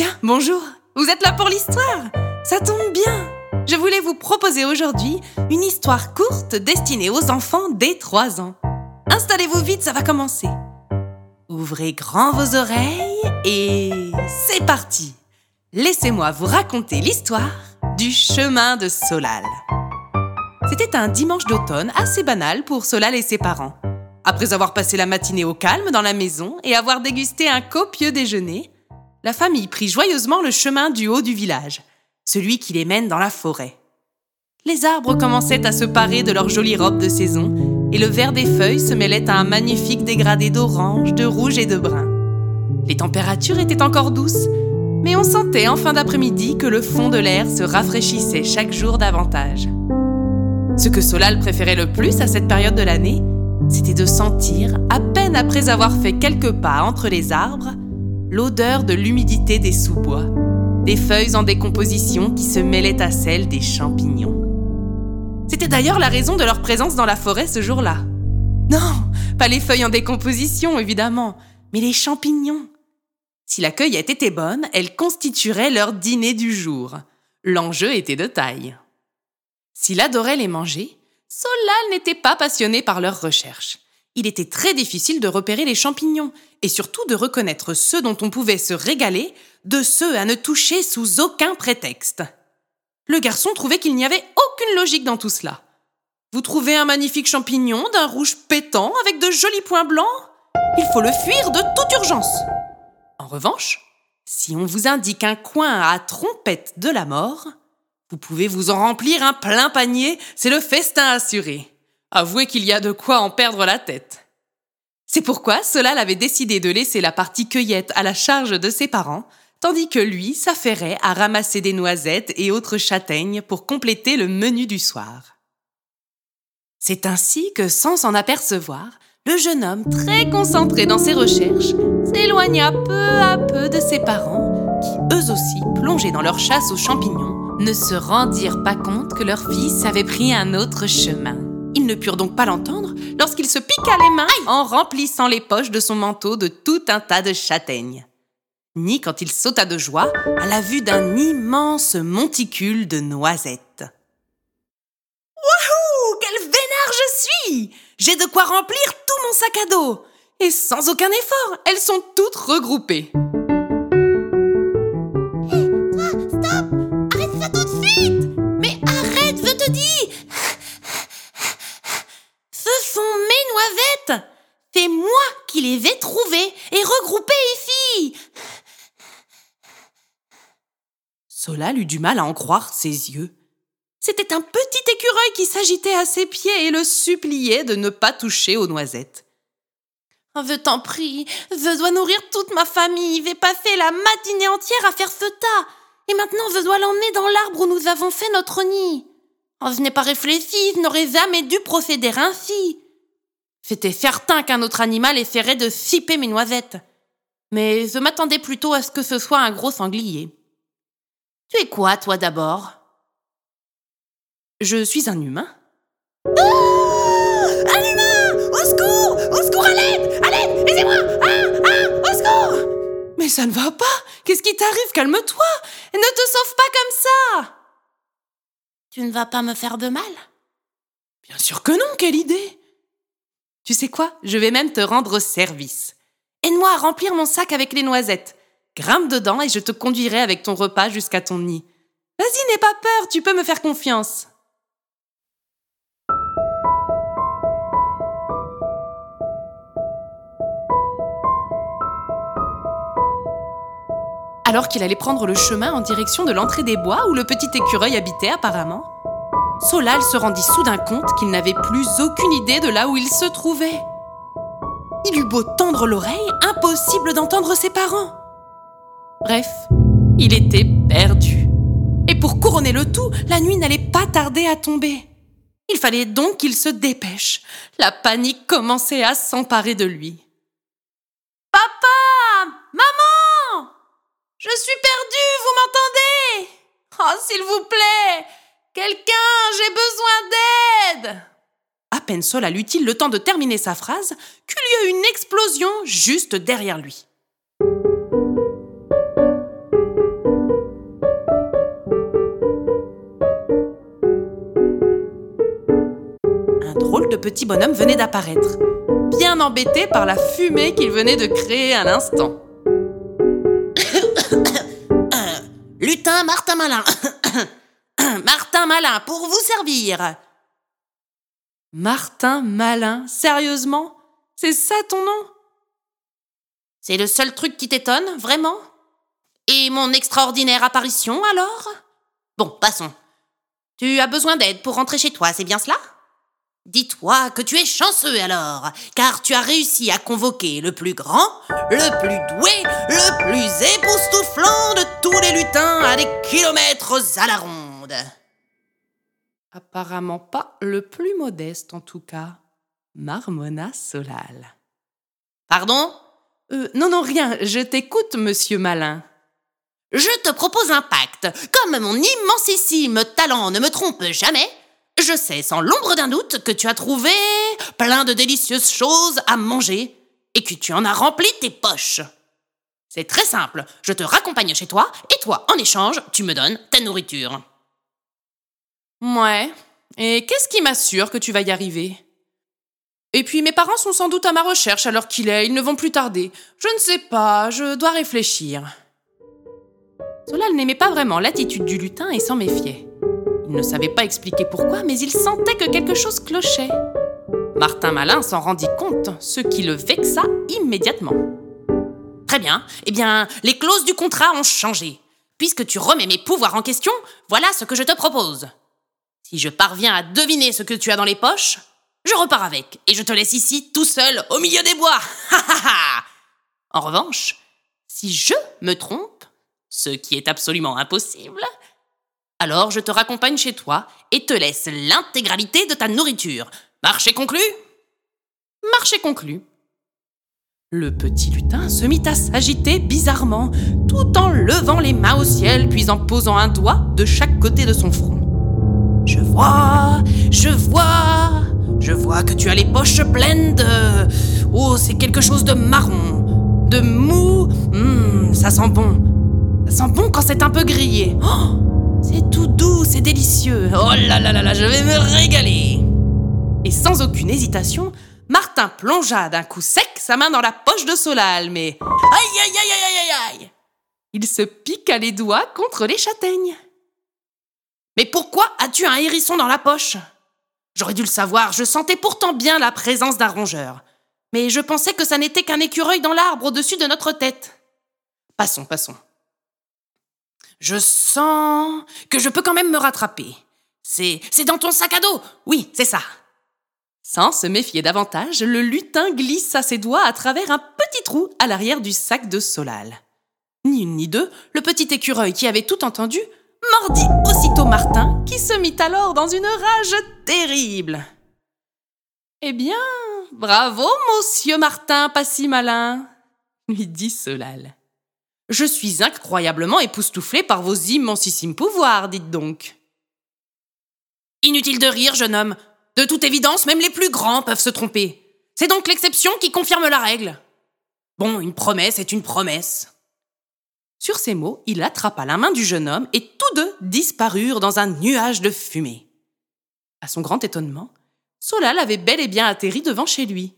Tiens, bonjour, vous êtes là pour l'histoire Ça tombe bien Je voulais vous proposer aujourd'hui une histoire courte destinée aux enfants dès 3 ans. Installez-vous vite, ça va commencer. Ouvrez grand vos oreilles et c'est parti Laissez-moi vous raconter l'histoire du chemin de Solal. C'était un dimanche d'automne assez banal pour Solal et ses parents. Après avoir passé la matinée au calme dans la maison et avoir dégusté un copieux déjeuner, la famille prit joyeusement le chemin du haut du village, celui qui les mène dans la forêt. Les arbres commençaient à se parer de leurs jolies robes de saison, et le vert des feuilles se mêlait à un magnifique dégradé d'orange, de rouge et de brun. Les températures étaient encore douces, mais on sentait en fin d'après-midi que le fond de l'air se rafraîchissait chaque jour davantage. Ce que Solal préférait le plus à cette période de l'année, c'était de sentir, à peine après avoir fait quelques pas entre les arbres, l'odeur de l'humidité des sous-bois, des feuilles en décomposition qui se mêlaient à celles des champignons. C'était d'ailleurs la raison de leur présence dans la forêt ce jour-là. Non, pas les feuilles en décomposition, évidemment, mais les champignons. Si la cueillette était bonne, elle constituerait leur dîner du jour. L'enjeu était de taille. S'il adorait les manger, Solal n'était pas passionné par leur recherche il était très difficile de repérer les champignons et surtout de reconnaître ceux dont on pouvait se régaler de ceux à ne toucher sous aucun prétexte. Le garçon trouvait qu'il n'y avait aucune logique dans tout cela. Vous trouvez un magnifique champignon d'un rouge pétant avec de jolis points blancs? Il faut le fuir de toute urgence. En revanche, si on vous indique un coin à trompette de la mort, vous pouvez vous en remplir un plein panier, c'est le festin assuré. Avouez qu'il y a de quoi en perdre la tête. C'est pourquoi Solal avait décidé de laisser la partie cueillette à la charge de ses parents, tandis que lui s'affairait à ramasser des noisettes et autres châtaignes pour compléter le menu du soir. C'est ainsi que, sans s'en apercevoir, le jeune homme, très concentré dans ses recherches, s'éloigna peu à peu de ses parents, qui eux aussi, plongés dans leur chasse aux champignons, ne se rendirent pas compte que leur fils avait pris un autre chemin. Ils ne purent donc pas l'entendre lorsqu'il se piqua les mains en remplissant les poches de son manteau de tout un tas de châtaignes. Ni quand il sauta de joie à la vue d'un immense monticule de noisettes. Wouhou Quel vénard je suis J'ai de quoi remplir tout mon sac à dos Et sans aucun effort, elles sont toutes regroupées. C'est moi qui les ai trouvés et regroupés ici. Solal eut du mal à en croire ses yeux. C'était un petit écureuil qui s'agitait à ses pieds et le suppliait de ne pas toucher aux noisettes. Je t'en prie, je dois nourrir toute ma famille, vais passer la matinée entière à faire ce tas. Et maintenant, je dois l'emmener dans l'arbre où nous avons fait notre nid. Oh, je n'ai pas réfléchi, je n'aurais jamais dû procéder ainsi. C'était certain qu'un autre animal essaierait de siper mes noisettes. Mais je m'attendais plutôt à ce que ce soit un gros sanglier. Tu es quoi, toi, d'abord? Je suis un humain. Ah un humain Au secours! Au secours, à l'aide À l'aide Aidez-moi! Ah Ah Au secours! Mais ça ne va pas! Qu'est-ce qui t'arrive? Calme-toi! Ne te sauve pas comme ça! Tu ne vas pas me faire de mal? Bien sûr que non, quelle idée tu sais quoi? Je vais même te rendre service. Aide-moi à remplir mon sac avec les noisettes. Grimpe dedans et je te conduirai avec ton repas jusqu'à ton nid. Vas-y, n'aie pas peur, tu peux me faire confiance. Alors qu'il allait prendre le chemin en direction de l'entrée des bois où le petit écureuil habitait apparemment, Solal se rendit soudain compte qu'il n'avait plus aucune idée de là où il se trouvait. Il eut beau tendre l'oreille, impossible d'entendre ses parents. Bref, il était perdu. Et pour couronner le tout, la nuit n'allait pas tarder à tomber. Il fallait donc qu'il se dépêche. La panique commençait à s'emparer de lui. Papa Maman Je suis perdu, vous m'entendez Oh, s'il vous plaît Quelqu'un, j'ai besoin d'aide À peine Sol a-lutin le temps de terminer sa phrase qu'il y une explosion juste derrière lui. Un drôle de petit bonhomme venait d'apparaître, bien embêté par la fumée qu'il venait de créer à l'instant. lutin Martin Malin Malin, pour vous servir. Martin Malin, sérieusement? C'est ça ton nom? C'est le seul truc qui t'étonne, vraiment? Et mon extraordinaire apparition, alors? Bon, passons. Tu as besoin d'aide pour rentrer chez toi, c'est bien cela? Dis-toi que tu es chanceux alors, car tu as réussi à convoquer le plus grand, le plus doué, le plus époustouflant de tous les lutins à des kilomètres à la ronde. Apparemment pas le plus modeste en tout cas. Marmonna Solal. Pardon? Euh, Non, non, rien, je t'écoute, monsieur Malin. Je te propose un pacte. Comme mon immensissime talent ne me trompe jamais, je sais sans l'ombre d'un doute que tu as trouvé plein de délicieuses choses à manger et que tu en as rempli tes poches. C'est très simple, je te raccompagne chez toi et toi, en échange, tu me donnes ta nourriture. Ouais, et qu'est-ce qui m'assure que tu vas y arriver? Et puis mes parents sont sans doute à ma recherche alors qu'il est, ils ne vont plus tarder. Je ne sais pas, je dois réfléchir. Solal n'aimait pas vraiment l'attitude du lutin et s'en méfiait. Il ne savait pas expliquer pourquoi, mais il sentait que quelque chose clochait. Martin Malin s'en rendit compte, ce qui le vexa immédiatement. Très bien, eh bien, les clauses du contrat ont changé. Puisque tu remets mes pouvoirs en question, voilà ce que je te propose. Si je parviens à deviner ce que tu as dans les poches, je repars avec et je te laisse ici tout seul au milieu des bois. en revanche, si je me trompe, ce qui est absolument impossible, alors je te raccompagne chez toi et te laisse l'intégralité de ta nourriture. Marché conclu Marché conclu. Le petit lutin se mit à s'agiter bizarrement, tout en levant les mains au ciel, puis en posant un doigt de chaque côté de son front. Je vois, je vois, je vois que tu as les poches pleines de... Oh, c'est quelque chose de marron, de mou. Hum, ça sent bon. Ça sent bon quand c'est un peu grillé. Oh c'est tout doux, c'est délicieux. Oh là là là là, je vais me régaler. Et sans aucune hésitation, Martin plongea d'un coup sec sa main dans la poche de Solal, mais aïe aïe aïe aïe aïe aïe Il se piqua les doigts contre les châtaignes. Mais pourquoi as-tu un hérisson dans la poche? J'aurais dû le savoir, je sentais pourtant bien la présence d'un rongeur. Mais je pensais que ça n'était qu'un écureuil dans l'arbre au-dessus de notre tête. Passons, passons. Je sens que je peux quand même me rattraper. C'est, c'est dans ton sac à dos. Oui, c'est ça. Sans se méfier davantage, le lutin glissa ses doigts à travers un petit trou à l'arrière du sac de Solal. Ni une ni deux, le petit écureuil qui avait tout entendu mordit aussitôt Martin, qui se mit alors dans une rage terrible. Eh bien, bravo, monsieur Martin, pas si malin, lui dit Solal. Je suis incroyablement époustouflé par vos immensissimes pouvoirs, dites donc. Inutile de rire, jeune homme. De toute évidence, même les plus grands peuvent se tromper. C'est donc l'exception qui confirme la règle. Bon, une promesse est une promesse. Sur ces mots, il attrapa la main du jeune homme et tous deux disparurent dans un nuage de fumée. À son grand étonnement, Solal avait bel et bien atterri devant chez lui.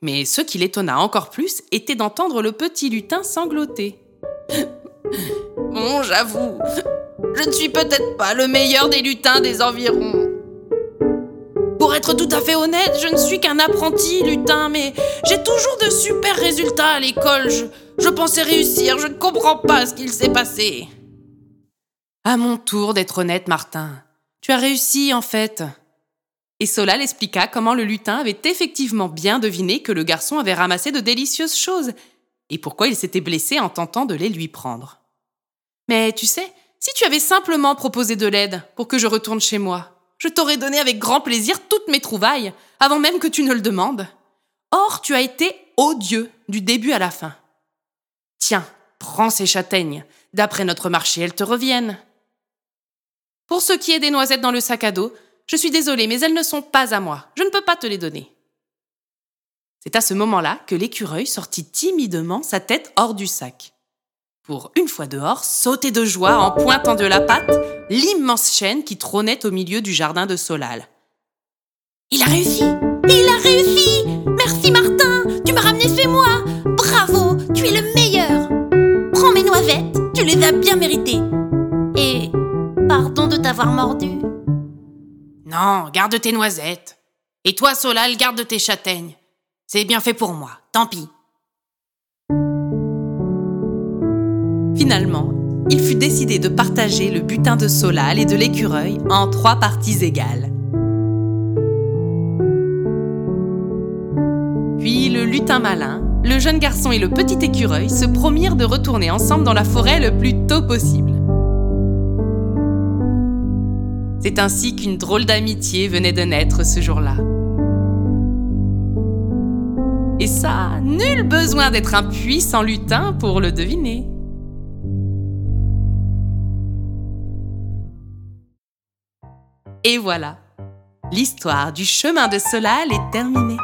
Mais ce qui l'étonna encore plus était d'entendre le petit lutin sangloter. Bon, j'avoue, je ne suis peut-être pas le meilleur des lutins des environs. Être tout à fait honnête, je ne suis qu'un apprenti lutin, mais j'ai toujours de super résultats à l'école. Je, je pensais réussir, je ne comprends pas ce qu'il s'est passé. À mon tour d'être honnête, Martin. Tu as réussi, en fait. Et Solal expliqua comment le lutin avait effectivement bien deviné que le garçon avait ramassé de délicieuses choses, et pourquoi il s'était blessé en tentant de les lui prendre. Mais tu sais, si tu avais simplement proposé de l'aide pour que je retourne chez moi, je t'aurais donné avec grand plaisir toutes mes trouvailles, avant même que tu ne le demandes. Or, tu as été odieux du début à la fin. Tiens, prends ces châtaignes. D'après notre marché, elles te reviennent. Pour ce qui est des noisettes dans le sac à dos, je suis désolée, mais elles ne sont pas à moi. Je ne peux pas te les donner. C'est à ce moment-là que l'écureuil sortit timidement sa tête hors du sac. Pour une fois dehors, sauter de joie en pointant de la patte l'immense chêne qui trônait au milieu du jardin de Solal. Il a réussi Il a réussi Merci Martin Tu m'as ramené chez moi Bravo Tu es le meilleur Prends mes noisettes, tu les as bien méritées. Et pardon de t'avoir mordu. Non, garde tes noisettes. Et toi, Solal, garde tes châtaignes. C'est bien fait pour moi, tant pis. Finalement, il fut décidé de partager le butin de Solal et de l'écureuil en trois parties égales. Puis le lutin malin, le jeune garçon et le petit écureuil se promirent de retourner ensemble dans la forêt le plus tôt possible. C'est ainsi qu'une drôle d'amitié venait de naître ce jour-là. Et ça, nul besoin d'être un puissant lutin pour le deviner. Et voilà, l'histoire du chemin de Solal est terminée.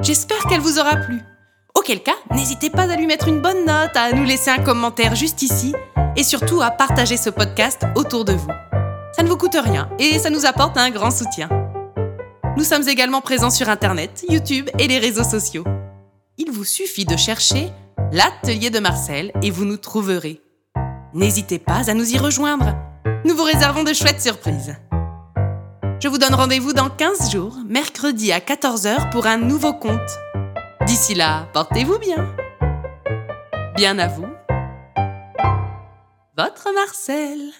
J'espère qu'elle vous aura plu. Auquel cas, n'hésitez pas à lui mettre une bonne note, à nous laisser un commentaire juste ici et surtout à partager ce podcast autour de vous. Ça ne vous coûte rien et ça nous apporte un grand soutien. Nous sommes également présents sur Internet, YouTube et les réseaux sociaux. Il vous suffit de chercher l'atelier de Marcel et vous nous trouverez. N'hésitez pas à nous y rejoindre. Nous vous réservons de chouettes surprises. Je vous donne rendez-vous dans 15 jours, mercredi à 14h pour un nouveau conte. D'ici là, portez-vous bien. Bien à vous. Votre Marcel.